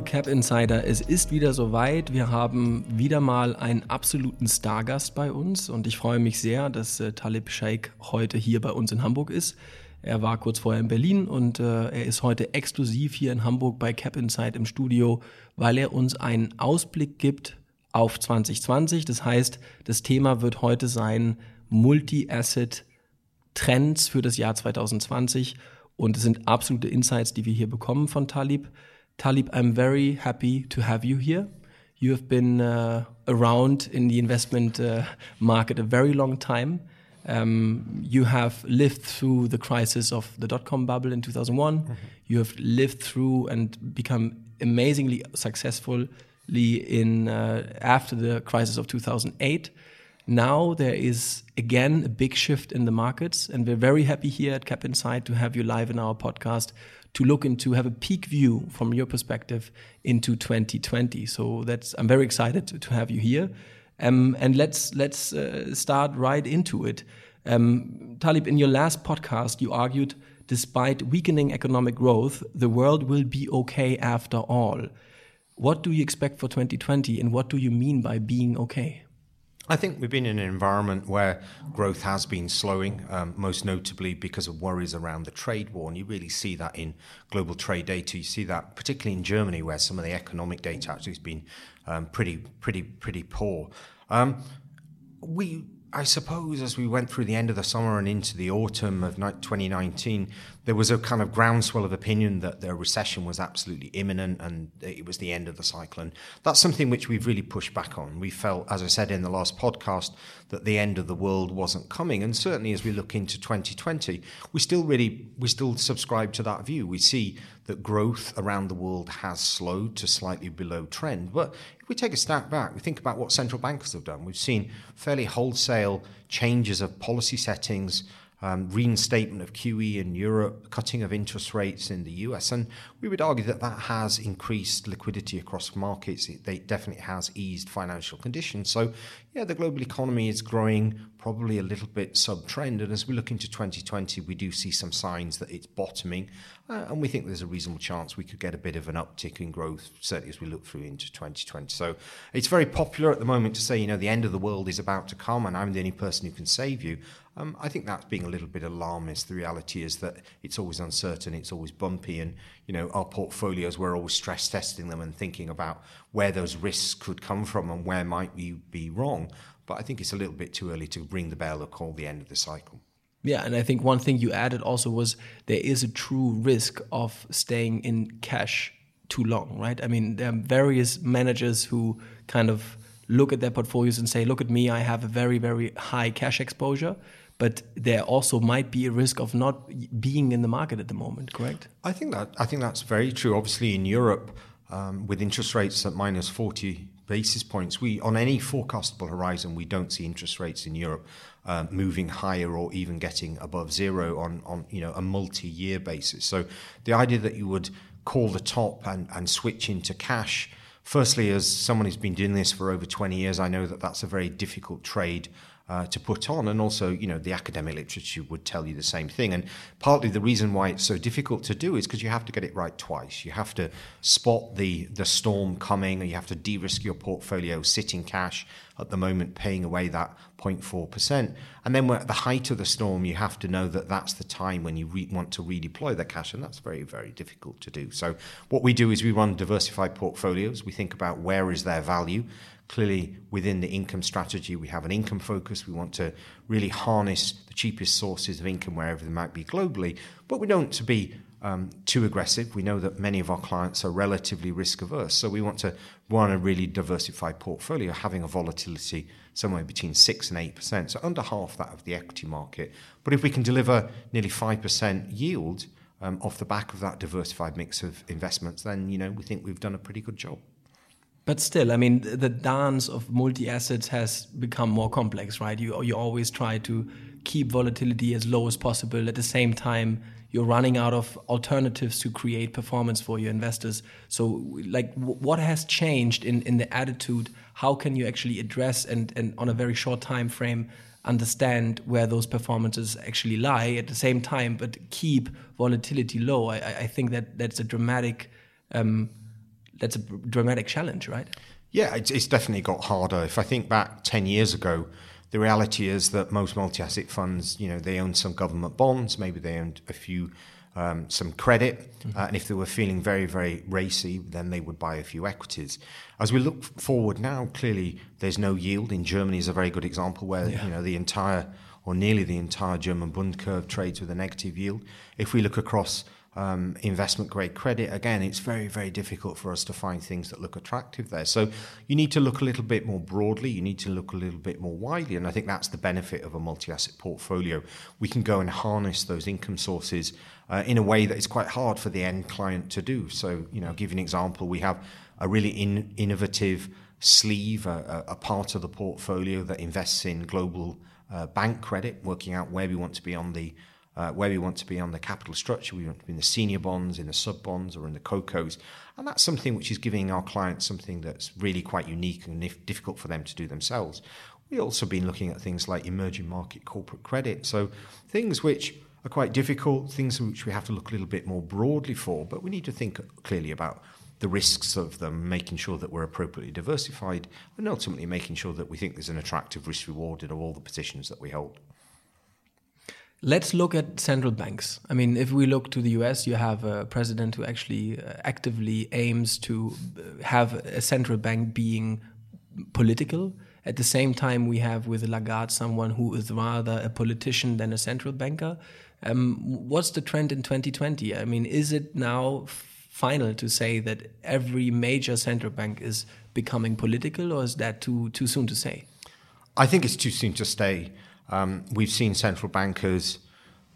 Liebe Cap Insider, es ist wieder soweit. Wir haben wieder mal einen absoluten Stargast bei uns und ich freue mich sehr, dass äh, Talib Sheikh heute hier bei uns in Hamburg ist. Er war kurz vorher in Berlin und äh, er ist heute exklusiv hier in Hamburg bei Cap Insight im Studio, weil er uns einen Ausblick gibt auf 2020. Das heißt, das Thema wird heute sein Multi-Asset Trends für das Jahr 2020 und es sind absolute Insights, die wir hier bekommen von Talib. Talib, I'm very happy to have you here. You have been uh, around in the investment uh, market a very long time. Um, you have lived through the crisis of the dot com bubble in 2001. Mm -hmm. You have lived through and become amazingly successfully in uh, after the crisis of 2008. Now there is again a big shift in the markets, and we're very happy here at Cap Insight to have you live in our podcast to look into have a peak view from your perspective into 2020. So that's I'm very excited to, have you here. Um, and let's let's uh, start right into it. Um, Talib, in your last podcast, you argued despite weakening economic growth, the world will be okay after all. What do you expect for 2020, and what do you mean by being okay? I think we've been in an environment where growth has been slowing, um, most notably because of worries around the trade war. And you really see that in global trade data. You see that particularly in Germany, where some of the economic data actually has been um, pretty, pretty, pretty poor. Um, we I suppose as we went through the end of the summer and into the autumn of 2019, there was a kind of groundswell of opinion that the recession was absolutely imminent and it was the end of the cycle. And that's something which we've really pushed back on. We felt, as I said in the last podcast, that the end of the world wasn't coming. And certainly as we look into 2020, we still really, we still subscribe to that view. We see that growth around the world has slowed to slightly below trend. But if we take a step back, we think about what central bankers have done. We've seen fairly wholesale changes of policy settings um, reinstatement of QE in Europe, cutting of interest rates in the US. And we would argue that that has increased liquidity across markets. It, it definitely has eased financial conditions. So, yeah, the global economy is growing probably a little bit sub trend. And as we look into 2020, we do see some signs that it's bottoming. Uh, and we think there's a reasonable chance we could get a bit of an uptick in growth, certainly as we look through into 2020. So it's very popular at the moment to say, you know, the end of the world is about to come and I'm the only person who can save you. Um, I think that's being a little bit alarmist. The reality is that it's always uncertain, it's always bumpy, and you know our portfolios we're always stress testing them and thinking about where those risks could come from and where might we be wrong. But I think it's a little bit too early to ring the bell or call the end of the cycle. Yeah, and I think one thing you added also was there is a true risk of staying in cash too long, right? I mean, there are various managers who kind of look at their portfolios and say, look at me, I have a very, very high cash exposure but there also might be a risk of not being in the market at the moment. Correct? I think that I think that's very true. Obviously, in Europe, um, with interest rates at minus forty basis points, we on any forecastable horizon, we don't see interest rates in Europe uh, moving higher or even getting above zero on on you know a multi-year basis. So the idea that you would call the top and, and switch into cash. Firstly, as someone who's been doing this for over 20 years, I know that that's a very difficult trade uh, to put on. And also, you know, the academic literature would tell you the same thing. And partly the reason why it's so difficult to do is because you have to get it right twice. You have to spot the, the storm coming, and you have to de risk your portfolio, sitting cash at the moment, paying away that 0.4%. And then at the height of the storm, you have to know that that's the time when you re- want to redeploy the cash. And that's very, very difficult to do. So, what we do is we run diversified portfolios. We think about where is their value Clearly, within the income strategy, we have an income focus. We want to really harness the cheapest sources of income wherever they might be globally, but we don't want to be um, too aggressive. We know that many of our clients are relatively risk averse, so we want to run a really diversified portfolio, having a volatility somewhere between six and eight percent, so under half that of the equity market. But if we can deliver nearly five percent yield um, off the back of that diversified mix of investments, then you know we think we've done a pretty good job. But still, I mean, the dance of multi assets has become more complex, right? You you always try to keep volatility as low as possible. At the same time, you're running out of alternatives to create performance for your investors. So, like, what has changed in in the attitude? How can you actually address and and on a very short time frame? understand where those performances actually lie at the same time, but keep volatility low. I, I think that that's a dramatic um, that's a dramatic challenge, right? Yeah, it's, it's definitely got harder. If I think back 10 years ago, the reality is that most multi-asset funds, you know, they own some government bonds, maybe they owned a few um, some credit, mm-hmm. uh, and if they were feeling very, very racy, then they would buy a few equities. As we look forward now, clearly there's no yield. In Germany is a very good example where yeah. you know the entire or nearly the entire German Bund curve trades with a negative yield. If we look across um, investment grade credit, again, it's very, very difficult for us to find things that look attractive there. So you need to look a little bit more broadly, you need to look a little bit more widely. And I think that's the benefit of a multi asset portfolio. We can go and harness those income sources uh, in a way that is quite hard for the end client to do. So, you know, give you an example. We have a really in, innovative sleeve, a, a, part of the portfolio that invests in global uh, bank credit, working out where we want to be on the uh, where we want to be on the capital structure. We want to be in the senior bonds, in the sub bonds, or in the CoCos. And that's something which is giving our clients something that's really quite unique and difficult for them to do themselves. We've also been looking at things like emerging market corporate credit. So things which are quite difficult, things which we have to look a little bit more broadly for, but we need to think clearly about the risks of them, making sure that we're appropriately diversified, and ultimately making sure that we think there's an attractive risk reward in all the positions that we hold. Let's look at central banks. I mean, if we look to the US, you have a president who actually uh, actively aims to uh, have a central bank being political. At the same time, we have with Lagarde someone who is rather a politician than a central banker. Um, what's the trend in 2020? I mean, is it now final to say that every major central bank is becoming political, or is that too too soon to say? I think it's too soon to say. Um, we've seen central bankers.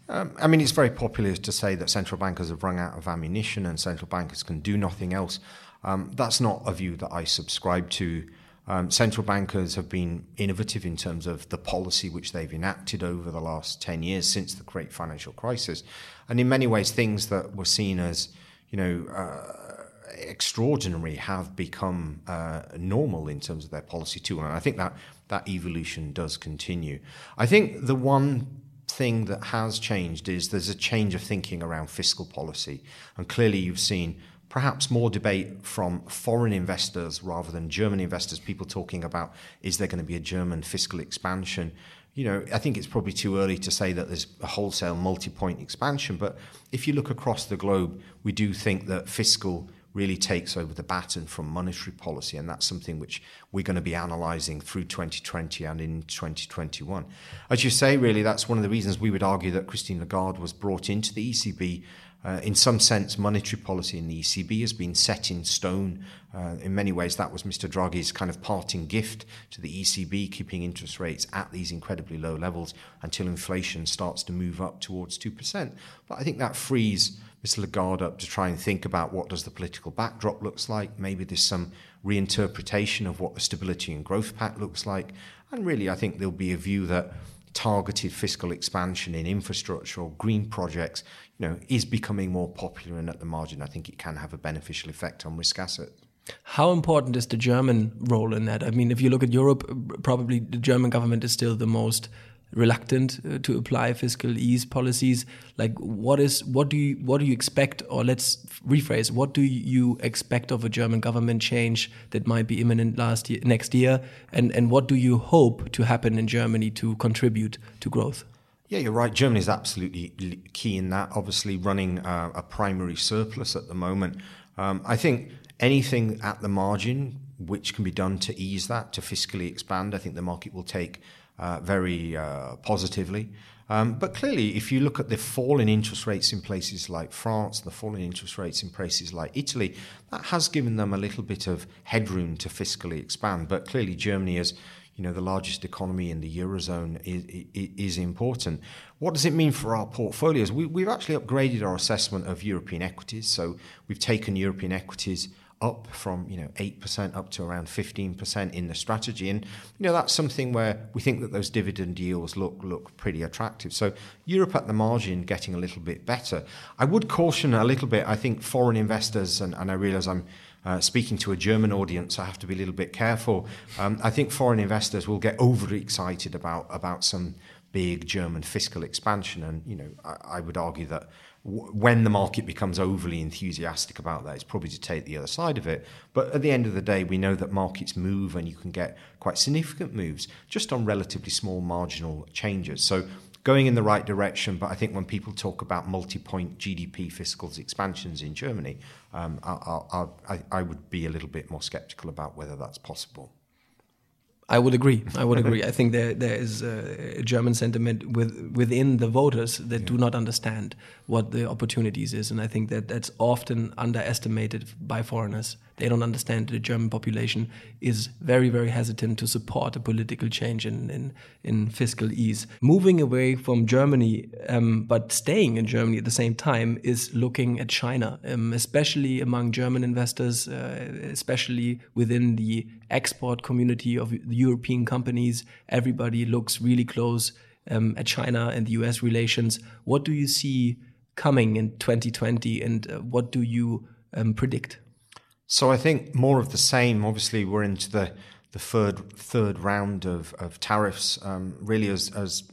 Um, I mean, it's very popular to say that central bankers have run out of ammunition and central bankers can do nothing else. Um, that's not a view that I subscribe to. Um, central bankers have been innovative in terms of the policy which they've enacted over the last 10 years since the great financial crisis. And in many ways, things that were seen as, you know, uh, extraordinary have become uh, normal in terms of their policy too. And I think that that evolution does continue. I think the one thing that has changed is there's a change of thinking around fiscal policy. And clearly, you've seen perhaps more debate from foreign investors rather than German investors, people talking about is there going to be a German fiscal expansion? You know, I think it's probably too early to say that there's a wholesale multi point expansion, but if you look across the globe, we do think that fiscal really takes over the baton from monetary policy, and that's something which we're going to be analysing through 2020 and in 2021. As you say, really, that's one of the reasons we would argue that Christine Lagarde was brought into the ECB. Uh, in some sense, monetary policy in the ECB has been set in stone. Uh, in many ways, that was Mr. Draghi's kind of parting gift to the ECB, keeping interest rates at these incredibly low levels until inflation starts to move up towards 2%. But I think that frees Mr. Lagarde up to try and think about what does the political backdrop looks like. Maybe there's some reinterpretation of what the Stability and Growth Pact looks like. And really, I think there'll be a view that targeted fiscal expansion in infrastructure or green projects, you know, is becoming more popular and at the margin I think it can have a beneficial effect on risk assets. How important is the German role in that? I mean, if you look at Europe, probably the German government is still the most reluctant uh, to apply fiscal ease policies like what is what do you what do you expect or let's rephrase what do you expect of a german government change that might be imminent last year next year and and what do you hope to happen in germany to contribute to growth yeah, you're right. Germany is absolutely key in that. Obviously, running uh, a primary surplus at the moment. Um, I think anything at the margin which can be done to ease that, to fiscally expand, I think the market will take uh, very uh, positively. Um, but clearly, if you look at the fall in interest rates in places like France, the fall in interest rates in places like Italy, that has given them a little bit of headroom to fiscally expand. But clearly, Germany is you know the largest economy in the eurozone is, is, important. What does it mean for our portfolios? We, have actually upgraded our assessment of European equities. So we've taken European equities up from you know 8% up to around 15% in the strategy. And you know that's something where we think that those dividend yields look look pretty attractive. So Europe at the margin getting a little bit better. I would caution a little bit I think foreign investors and, and I realize I'm uh, speaking to a German audience, I have to be a little bit careful. Um, I think foreign investors will get overly excited about about some big German fiscal expansion. And, you know, I, I would argue that w- when the market becomes overly enthusiastic about that, it's probably to take the other side of it. But at the end of the day, we know that markets move and you can get quite significant moves just on relatively small marginal changes. So going in the right direction. But I think when people talk about multi-point GDP fiscal expansions in Germany, um, I, I, I, would be a little bit more sceptical about whether that's possible. I would agree. I would mm-hmm. agree. I think there there is a German sentiment with, within the voters that yeah. do not understand what the opportunities is, and I think that that's often underestimated by foreigners. They don't understand the German population is very very hesitant to support a political change in in, in fiscal ease. Moving away from Germany, um, but staying in Germany at the same time, is looking at China, um, especially among German investors, uh, especially within the export community of European companies. Everybody looks really close um, at China and the US relations. What do you see coming in 2020 and uh, what do you um, predict? So I think more of the same. Obviously, we're into the the third third round of, of tariffs. Um, really, as as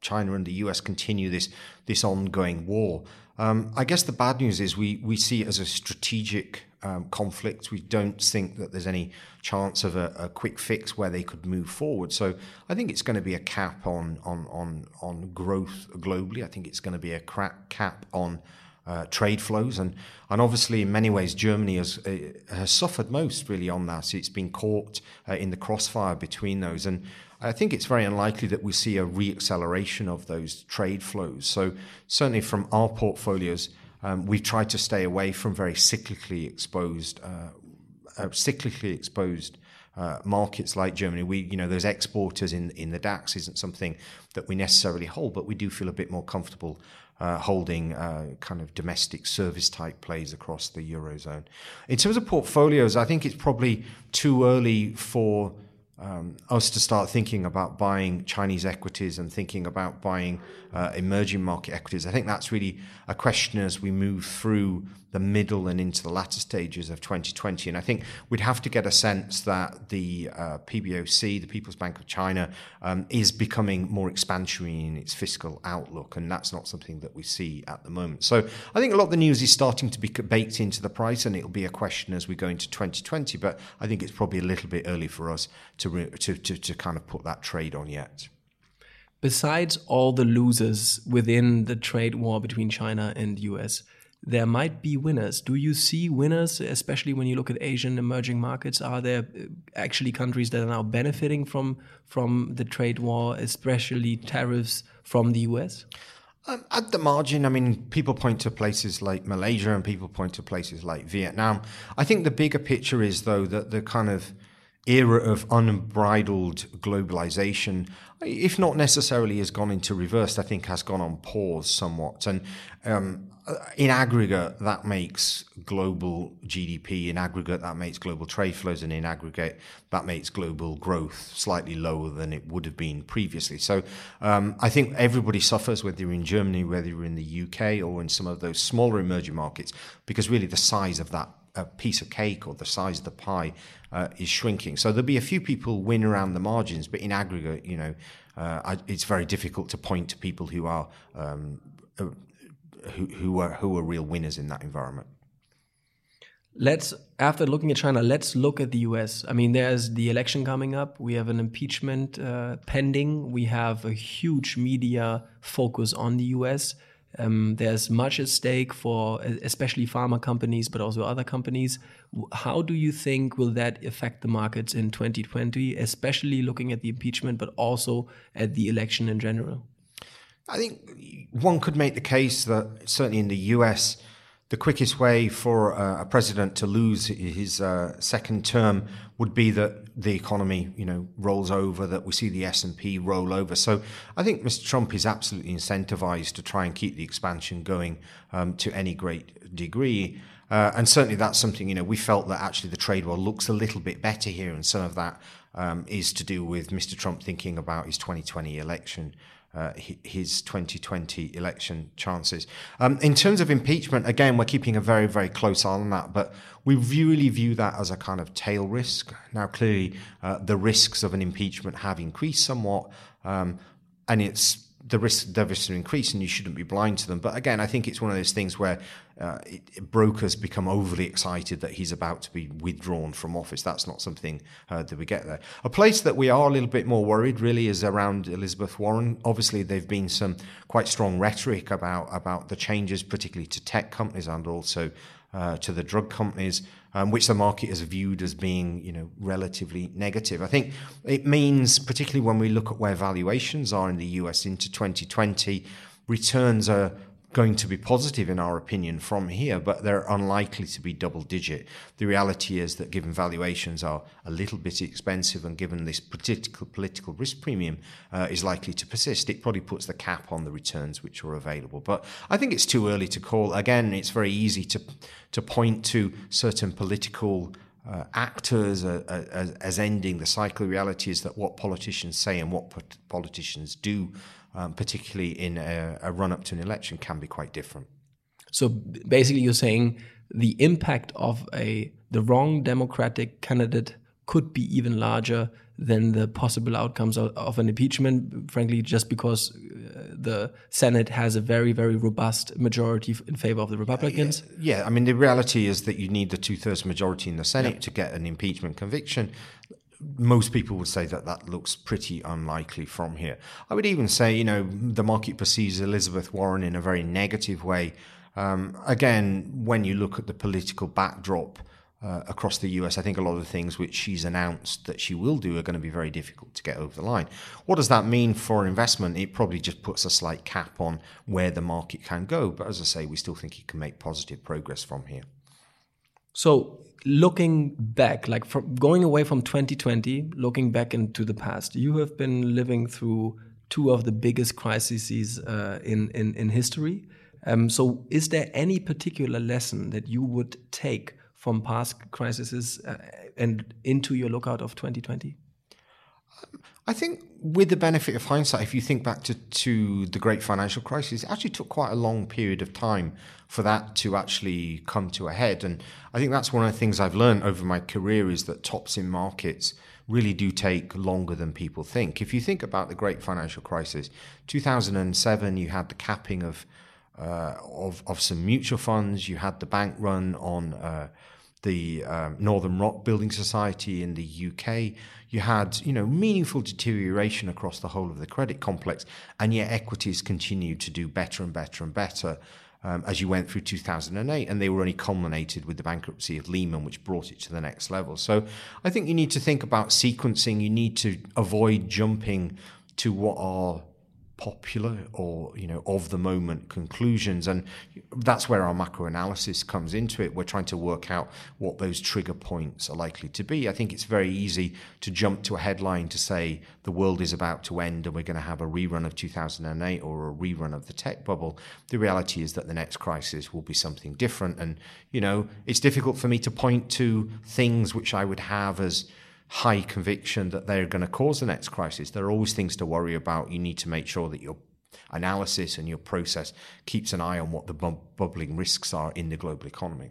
China and the US continue this this ongoing war. Um, I guess the bad news is we we see it as a strategic um, conflict. We don't think that there's any chance of a, a, quick fix where they could move forward. So I think it's going to be a cap on on on on growth globally. I think it's going to be a cap on uh, trade flows, and and obviously in many ways Germany has uh, has suffered most really on that. It's been caught uh, in the crossfire between those, and I think it's very unlikely that we see a reacceleration of those trade flows. So certainly from our portfolios. Um, we've tried to stay away from very cyclically exposed, uh, uh, cyclically exposed uh, markets like Germany. We, you know, those exporters in in the DAX isn't something that we necessarily hold, but we do feel a bit more comfortable uh, holding uh, kind of domestic service type plays across the eurozone. In terms of portfolios, I think it's probably too early for um, us to start thinking about buying Chinese equities and thinking about buying uh, emerging market equities. I think that's really a question as we move through the middle and into the latter stages of 2020. And I think we'd have to get a sense that the uh, PBOC, the People's Bank of China, um, is becoming more expansionary in its fiscal outlook. And that's not something that we see at the moment. So I think a lot of the news is starting to be baked into the price, and it'll be a question as we go into 2020. But I think it's probably a little bit early for us to, re- to, to, to kind of put that trade on yet besides all the losers within the trade war between China and US, there might be winners. Do you see winners, especially when you look at Asian emerging markets? Are there uh, actually countries that are now benefiting from from the trade war, especially tariffs from the US? Um, at the margin, I mean, people point to places like Malaysia and people point to places like Vietnam. I think the bigger picture is, though, that the kind of era of unbridled globalization, if not necessarily has gone into reverse, I think has gone on pause somewhat. And um, in aggregate, that makes global GDP, in aggregate, that makes global trade flows, and in aggregate, that makes global growth slightly lower than it would have been previously. So um, I think everybody suffers, whether you're in Germany, whether you're in the UK, or in some of those smaller emerging markets, because really the size of that a piece of cake or the size of the pie uh, is shrinking. So there'll be a few people win around the margins, but in aggregate, you know, uh, I, it's very difficult to point to people who are um, uh, who, who are who are real winners in that environment. Let's after looking at China, let's look at the U.S. I mean, there's the election coming up. We have an impeachment uh, pending. We have a huge media focus on the U.S. Um, there's much at stake for especially pharma companies, but also other companies. How do you think will that affect the markets in 2020, especially looking at the impeachment, but also at the election in general? I think one could make the case that certainly in the US, the quickest way for a president to lose his uh, second term would be that the economy, you know, rolls over, that we see the S and P roll over. So I think Mr. Trump is absolutely incentivized to try and keep the expansion going um, to any great degree. Uh, and certainly that's something, you know, we felt that actually the trade war looks a little bit better here, and some of that um, is to do with Mr. Trump thinking about his 2020 election uh, his 2020 election chances. Um, in terms of impeachment, again, we're keeping a very, very close eye on that, but we really view that as a kind of tail risk. Now, clearly, uh, the risks of an impeachment have increased somewhat. Um, and it's the risk the risks are increasing. You shouldn't be blind to them. But again, I think it's one of those things where uh, it, brokers become overly excited that he's about to be withdrawn from office. That's not something uh, that we get there. A place that we are a little bit more worried really is around Elizabeth Warren. Obviously, there've been some quite strong rhetoric about about the changes, particularly to tech companies and also uh, to the drug companies um, which the market has viewed as being, you know, relatively negative. I think it means, particularly when we look at where valuations are in the US into 2020, returns are going to be positive in our opinion from here, but they're unlikely to be double digit. The reality is that given valuations are a little bit expensive and given this political political risk premium uh, is likely to persist, it probably puts the cap on the returns which are available. But I think it's too early to call. Again, it's very easy to to point to certain political uh, actors uh, as, as ending the cycle. The reality is that what politicians say and what politicians do um, particularly in a, a run up to an election, can be quite different. So basically, you're saying the impact of a the wrong Democratic candidate could be even larger than the possible outcomes of, of an impeachment. Frankly, just because uh, the Senate has a very, very robust majority in favor of the Republicans. Uh, yeah, yeah, I mean, the reality is that you need the two thirds majority in the Senate yeah. to get an impeachment conviction most people would say that that looks pretty unlikely from here. I would even say, you know, the market perceives Elizabeth Warren in a very negative way. Um, again, when you look at the political backdrop uh, across the US, I think a lot of the things which she's announced that she will do are going to be very difficult to get over the line. What does that mean for investment? It probably just puts a slight cap on where the market can go. But as I say, we still think it can make positive progress from here. So looking back, like from going away from 2020, looking back into the past, you have been living through two of the biggest crises uh, in, in, in history. Um, so, is there any particular lesson that you would take from past crises uh, and into your lookout of 2020? I think, with the benefit of hindsight, if you think back to, to the great financial crisis, it actually took quite a long period of time for that to actually come to a head. And I think that's one of the things I've learned over my career is that tops in markets really do take longer than people think. If you think about the great financial crisis, 2007, you had the capping of uh, of, of some mutual funds, you had the bank run on. Uh, the um, Northern Rock Building Society in the UK. You had, you know, meaningful deterioration across the whole of the credit complex, and yet equities continued to do better and better and better. Um, as you went through 2008, and they were only culminated with the bankruptcy of Lehman, which brought it to the next level. So I think you need to think about sequencing. You need to avoid jumping to what are popular or you know of the moment conclusions. And that's where our macro analysis comes into it. We're trying to work out what those trigger points are likely to be. I think it's very easy to jump to a headline to say the world is about to end and we're going to have a rerun of 2008 or a rerun of the tech bubble. The reality is that the next crisis will be something different. And you know it's difficult for me to point to things which i would have as high conviction that they're going to cause the next crisis. There are always things to worry about. You need to make sure that your analysis and your process keeps an eye on what the bu- bubbling risks are in the global economy.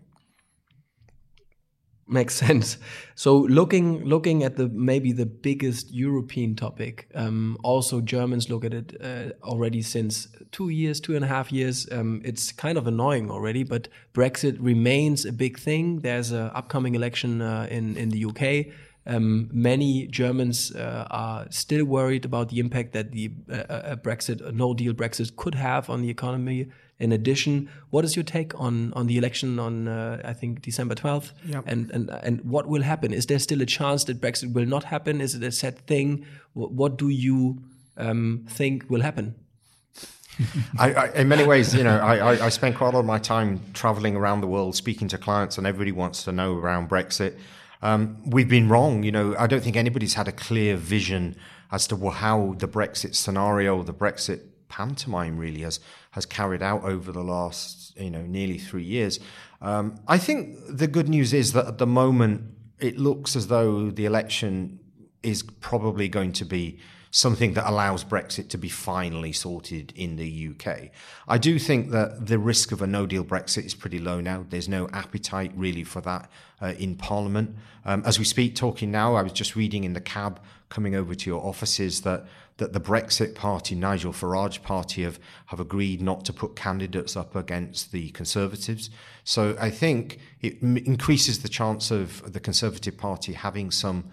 Makes sense. So looking looking at the maybe the biggest European topic, um, also Germans look at it uh, already since two years, two and a half years. Um, it's kind of annoying already, but Brexit remains a big thing. There's an upcoming election uh, in in the UK. Um, many Germans uh, are still worried about the impact that the uh, Brexit, a no deal Brexit could have on the economy. In addition, what is your take on, on the election on, uh, I think, December 12th? Yep. And, and, and what will happen? Is there still a chance that Brexit will not happen? Is it a set thing? What, what do you um, think will happen? I, I, in many ways, you know, I, I, spend quite a lot of my time traveling around the world, speaking to clients, and everybody wants to know around Brexit. Um, we've been wrong. You know, I don't think anybody's had a clear vision as to how the Brexit scenario, the Brexit pantomime, really has has carried out over the last you know nearly three years. Um, I think the good news is that at the moment it looks as though the election is probably going to be something that allows Brexit to be finally sorted in the UK. I do think that the risk of a no deal Brexit is pretty low now. There's no appetite really for that uh, in Parliament. Um, as we speak, talking now, I was just reading in the cab coming over to your offices that that the Brexit Party, Nigel Farage Party, have, have agreed not to put candidates up against the Conservatives. So I think it increases the chance of the Conservative Party having some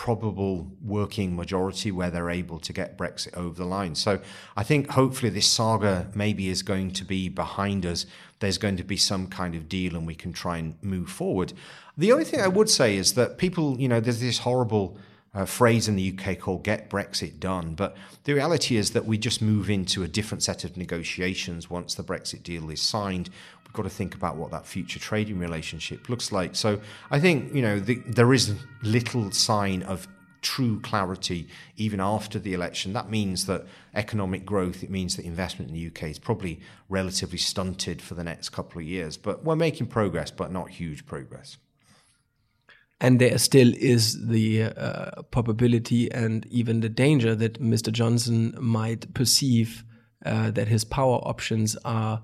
probable working majority where they're able to get Brexit over the line. So I think hopefully this saga maybe is going to be behind us. There's going to be some kind of deal and we can try and move forward. The only thing I would say is that people, you know, there's this horrible uh, phrase in the UK called get Brexit done. But the reality is that we just move into a different set of negotiations once the Brexit deal is signed. Got to think about what that future trading relationship looks like. So I think, you know, the, there is little sign of true clarity even after the election. That means that economic growth, it means that investment in the UK is probably relatively stunted for the next couple of years. But we're making progress, but not huge progress and there still is the uh, probability and even the danger that Mr. Johnson might perceive uh, that his power options are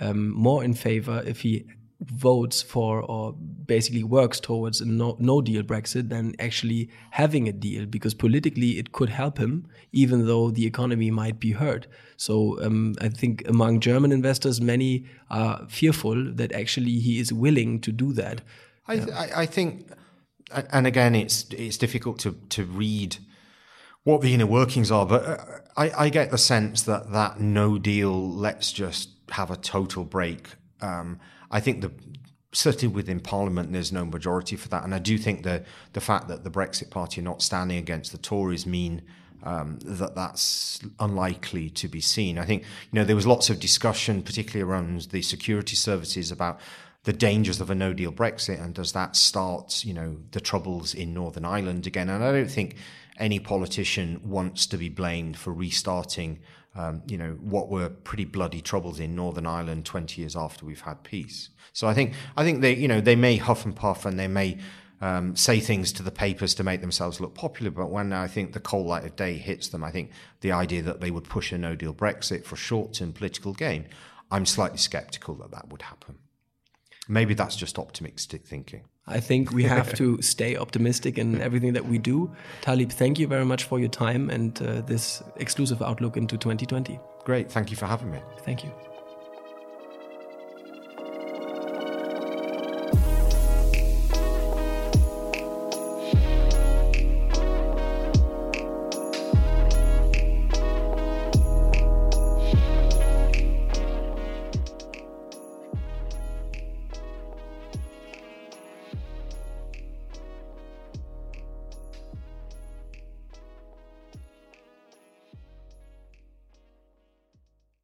um, more in favor if he votes for or basically works towards a no, no deal Brexit than actually having a deal because politically it could help him even though the economy might be hurt. So um, I think among German investors, many are fearful that actually he is willing to do that. I, th I think and again, it's it's difficult to to read what the inner workings are, but uh, I, I get the sense that that no deal, let's just have a total break. Um, I think the certainly within Parliament, there's no majority for that, and I do think the the fact that the Brexit Party are not standing against the Tories mean. Um, that that's unlikely to be seen. I think you know there was lots of discussion, particularly around the security services, about the dangers of a no deal Brexit and does that start, you know, the troubles in Northern Ireland again? And I don't think any politician wants to be blamed for restarting, um, you know, what were pretty bloody troubles in Northern Ireland 20 years after we've had peace. So I think, I think they, you know, they may huff and puff and they may um, say things to the papers to make themselves look popular. But when I think the cold light of day hits them, I think the idea that they would push a no deal Brexit for short term political gain, I'm slightly skeptical that that would happen. Maybe that's just optimistic thinking. I think we have to stay optimistic in everything that we do. Talib, thank you very much for your time and uh, this exclusive outlook into 2020. Great. Thank you for having me. Thank you.